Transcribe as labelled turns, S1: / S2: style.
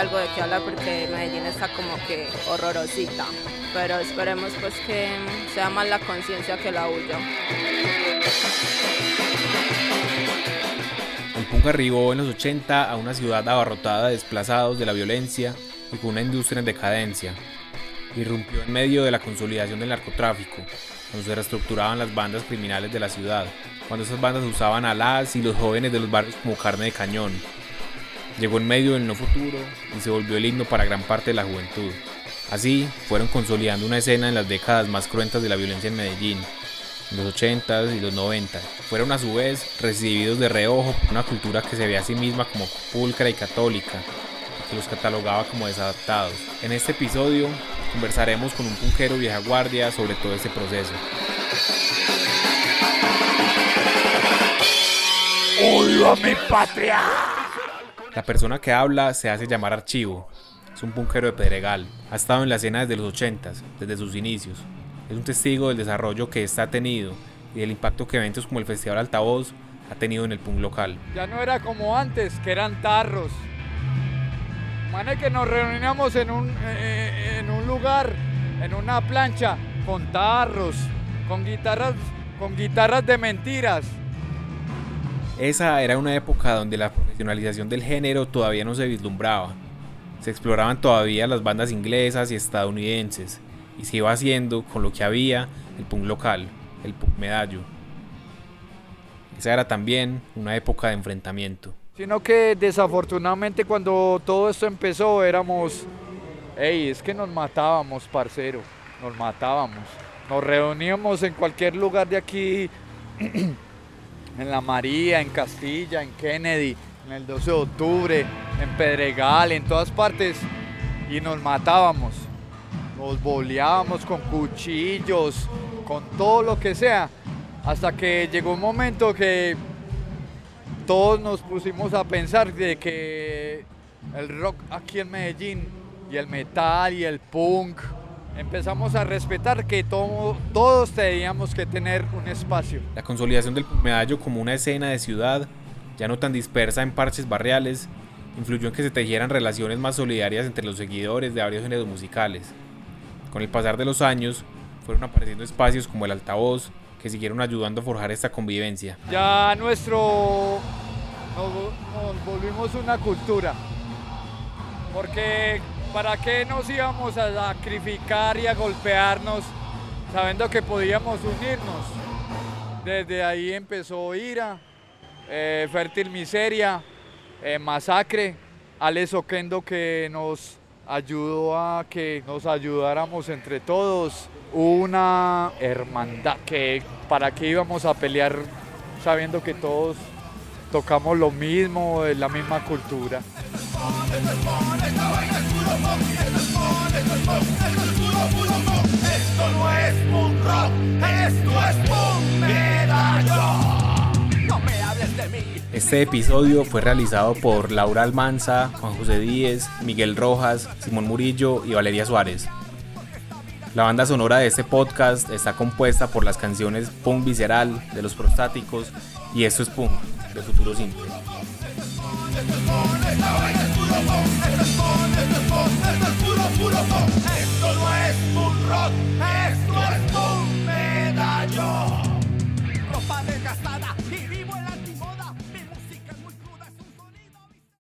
S1: algo de qué hablar porque Medellín está como que horrorosita, pero esperemos pues que sea más la conciencia que la huya.
S2: El punk arribó en los 80 a una ciudad abarrotada de desplazados de la violencia y con una industria en decadencia. Irrumpió en medio de la consolidación del narcotráfico, cuando se reestructuraban las bandas criminales de la ciudad, cuando esas bandas usaban a las y los jóvenes de los barrios como carne de cañón. Llegó en medio del no futuro y se volvió el himno para gran parte de la juventud. Así fueron consolidando una escena en las décadas más cruentas de la violencia en Medellín, los 80s y los 90. Fueron a su vez recibidos de reojo por una cultura que se ve a sí misma como pulcra y católica, que los catalogaba como desadaptados. En este episodio conversaremos con un punquero vieja guardia sobre todo este proceso.
S3: ¡Odio a mi patria!
S2: La persona que habla se hace llamar Archivo. Es un punquero de Pedregal. Ha estado en la escena desde los 80s, desde sus inicios. Es un testigo del desarrollo que ésta ha tenido y del impacto que eventos como el Festival Altavoz ha tenido en el punk local.
S4: Ya no era como antes, que eran tarros. Mane que nos reuníamos en un, eh, en un lugar, en una plancha, con tarros, con guitarras, con guitarras de mentiras.
S2: Esa era una época donde la profesionalización del género todavía no se vislumbraba. Se exploraban todavía las bandas inglesas y estadounidenses, y se iba haciendo con lo que había el punk local, el punk medallo. Esa era también una época de enfrentamiento.
S4: Sino que desafortunadamente cuando todo esto empezó éramos, hey, es que nos matábamos, parcero, nos matábamos. Nos reuníamos en cualquier lugar de aquí, en La María, en Castilla, en Kennedy, en el 12 de octubre, en Pedregal, en todas partes, y nos matábamos. Nos boleábamos con cuchillos, con todo lo que sea, hasta que llegó un momento que todos nos pusimos a pensar de que el rock aquí en Medellín y el metal y el punk empezamos a respetar que todos teníamos que tener un espacio.
S2: La consolidación del medallo como una escena de ciudad, ya no tan dispersa en parches barriales, influyó en que se tejieran relaciones más solidarias entre los seguidores de varios géneros musicales. Con el pasar de los años, fueron apareciendo espacios como el altavoz, que siguieron ayudando a forjar esta convivencia.
S4: Ya nuestro... nos, volvimos una cultura, porque ¿para qué nos íbamos a sacrificar y a golpearnos sabiendo que podíamos unirnos? Desde ahí empezó Ira, eh, Fértil Miseria, eh, Masacre, Alex Oquendo que nos ayudó a que nos ayudáramos entre todos. Una hermandad que para qué íbamos a pelear sabiendo que todos tocamos lo mismo, la misma cultura.
S2: Este episodio fue realizado por Laura Almanza, Juan José Díez, Miguel Rojas, Simón Murillo y Valeria Suárez. La banda sonora de este podcast está compuesta por las canciones Punk Visceral de Los Prostáticos y Esto es Punk de Futuro Simple.
S3: Esto no es un rock, esto es un medallón.